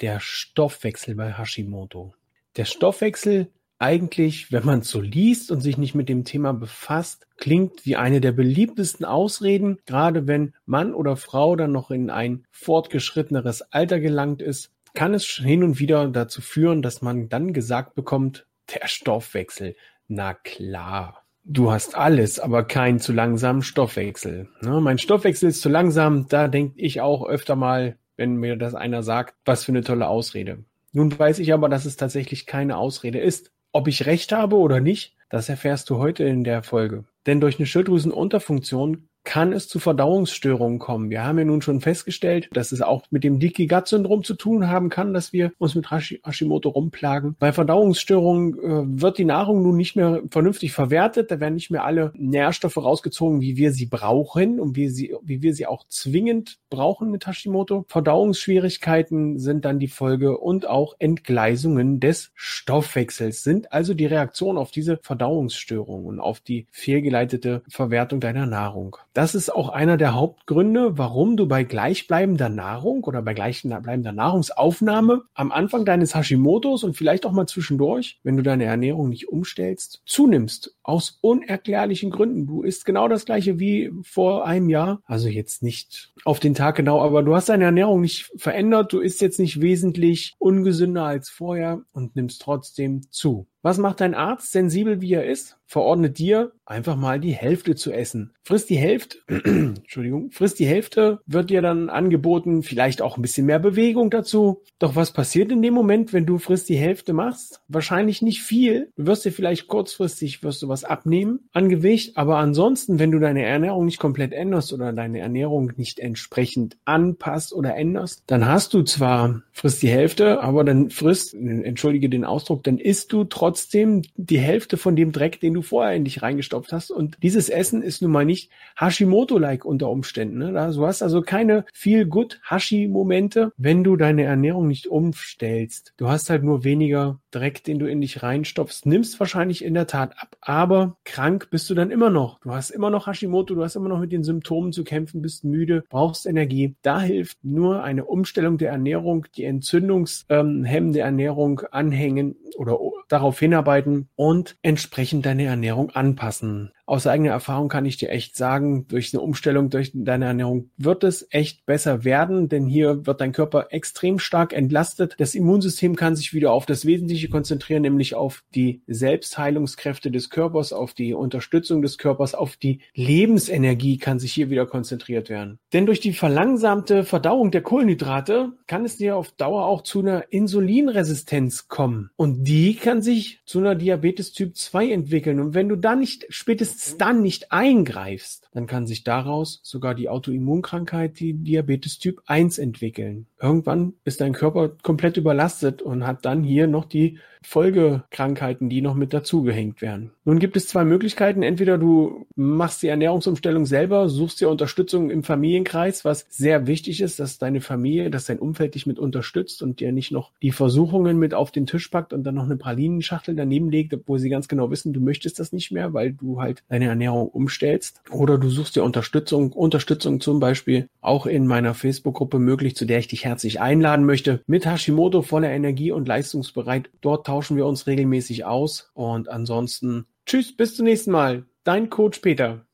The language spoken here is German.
der Stoffwechsel bei Hashimoto. Der Stoffwechsel eigentlich, wenn man so liest und sich nicht mit dem Thema befasst, klingt wie eine der beliebtesten Ausreden, gerade wenn Mann oder Frau dann noch in ein fortgeschritteneres Alter gelangt ist, kann es hin und wieder dazu führen, dass man dann gesagt bekommt, der Stoffwechsel, na klar. Du hast alles, aber keinen zu langsamen Stoffwechsel. Ne? Mein Stoffwechsel ist zu langsam, da denke ich auch öfter mal, wenn mir das einer sagt, was für eine tolle Ausrede. Nun weiß ich aber, dass es tatsächlich keine Ausrede ist. Ob ich recht habe oder nicht, das erfährst du heute in der Folge. Denn durch eine Schilddrüsenunterfunktion kann es zu Verdauungsstörungen kommen. Wir haben ja nun schon festgestellt, dass es auch mit dem Leaky Gut Syndrom zu tun haben kann, dass wir uns mit Hashimoto rumplagen. Bei Verdauungsstörungen äh, wird die Nahrung nun nicht mehr vernünftig verwertet. Da werden nicht mehr alle Nährstoffe rausgezogen, wie wir sie brauchen und wie, sie, wie wir sie auch zwingend brauchen mit Hashimoto. Verdauungsschwierigkeiten sind dann die Folge und auch Entgleisungen des Stoffwechsels sind also die Reaktion auf diese Verdauungsstörungen und auf die fehlgeleitete Verwertung deiner Nahrung. Das ist auch einer der Hauptgründe, warum du bei gleichbleibender Nahrung oder bei gleichbleibender Nahrungsaufnahme am Anfang deines Hashimotos und vielleicht auch mal zwischendurch, wenn du deine Ernährung nicht umstellst, zunimmst. Aus unerklärlichen Gründen. Du isst genau das gleiche wie vor einem Jahr. Also jetzt nicht auf den Tag genau, aber du hast deine Ernährung nicht verändert. Du isst jetzt nicht wesentlich ungesünder als vorher und nimmst trotzdem zu. Was macht dein Arzt, sensibel wie er ist? Verordnet dir, einfach mal die Hälfte zu essen. Frisst die Hälfte, Entschuldigung, frisst die Hälfte, wird dir dann angeboten, vielleicht auch ein bisschen mehr Bewegung dazu. Doch was passiert in dem Moment, wenn du frisst die Hälfte machst? Wahrscheinlich nicht viel. Du wirst dir vielleicht kurzfristig, wirst du was abnehmen an Gewicht, aber ansonsten, wenn du deine Ernährung nicht komplett änderst oder deine Ernährung nicht entsprechend anpasst oder änderst, dann hast du zwar frisst die Hälfte, aber dann frisst, entschuldige den Ausdruck, dann isst du trotzdem trotzdem die Hälfte von dem Dreck, den du vorher in dich reingestopft hast. Und dieses Essen ist nun mal nicht Hashimoto-like unter Umständen. Ne? Du hast also keine viel good Hashi-Momente, wenn du deine Ernährung nicht umstellst. Du hast halt nur weniger Dreck, den du in dich reinstopfst. Nimmst wahrscheinlich in der Tat ab, aber krank bist du dann immer noch. Du hast immer noch Hashimoto, du hast immer noch mit den Symptomen zu kämpfen, bist müde, brauchst Energie. Da hilft nur eine Umstellung der Ernährung, die entzündungshemmende Ernährung anhängen oder darauf hinarbeiten und entsprechend deine Ernährung anpassen aus eigener Erfahrung kann ich dir echt sagen, durch eine Umstellung durch deine Ernährung wird es echt besser werden, denn hier wird dein Körper extrem stark entlastet. Das Immunsystem kann sich wieder auf das Wesentliche konzentrieren, nämlich auf die Selbstheilungskräfte des Körpers, auf die Unterstützung des Körpers, auf die Lebensenergie kann sich hier wieder konzentriert werden. Denn durch die verlangsamte Verdauung der Kohlenhydrate kann es dir auf Dauer auch zu einer Insulinresistenz kommen. Und die kann sich zu einer Diabetes Typ 2 entwickeln. Und wenn du da nicht spätestens spätestens dann nicht eingreifst, dann kann sich daraus sogar die Autoimmunkrankheit, die Diabetes Typ 1 entwickeln. Irgendwann ist dein Körper komplett überlastet und hat dann hier noch die Folgekrankheiten, die noch mit dazugehängt werden. Nun gibt es zwei Möglichkeiten. Entweder du machst die Ernährungsumstellung selber, suchst dir Unterstützung im Familienkreis, was sehr wichtig ist, dass deine Familie, dass dein Umfeld dich mit unterstützt und dir nicht noch die Versuchungen mit auf den Tisch packt und dann noch eine Pralinenschachtel daneben legt, obwohl sie ganz genau wissen, du möchtest das nicht mehr, weil du halt deine Ernährung umstellst. Oder du suchst dir Unterstützung, Unterstützung zum Beispiel auch in meiner Facebook-Gruppe möglich, zu der ich dich herzlich einladen möchte. Mit Hashimoto voller Energie und leistungsbereit. Dort tauschen wir uns regelmäßig aus. Und ansonsten, tschüss, bis zum nächsten Mal. Dein Coach Peter.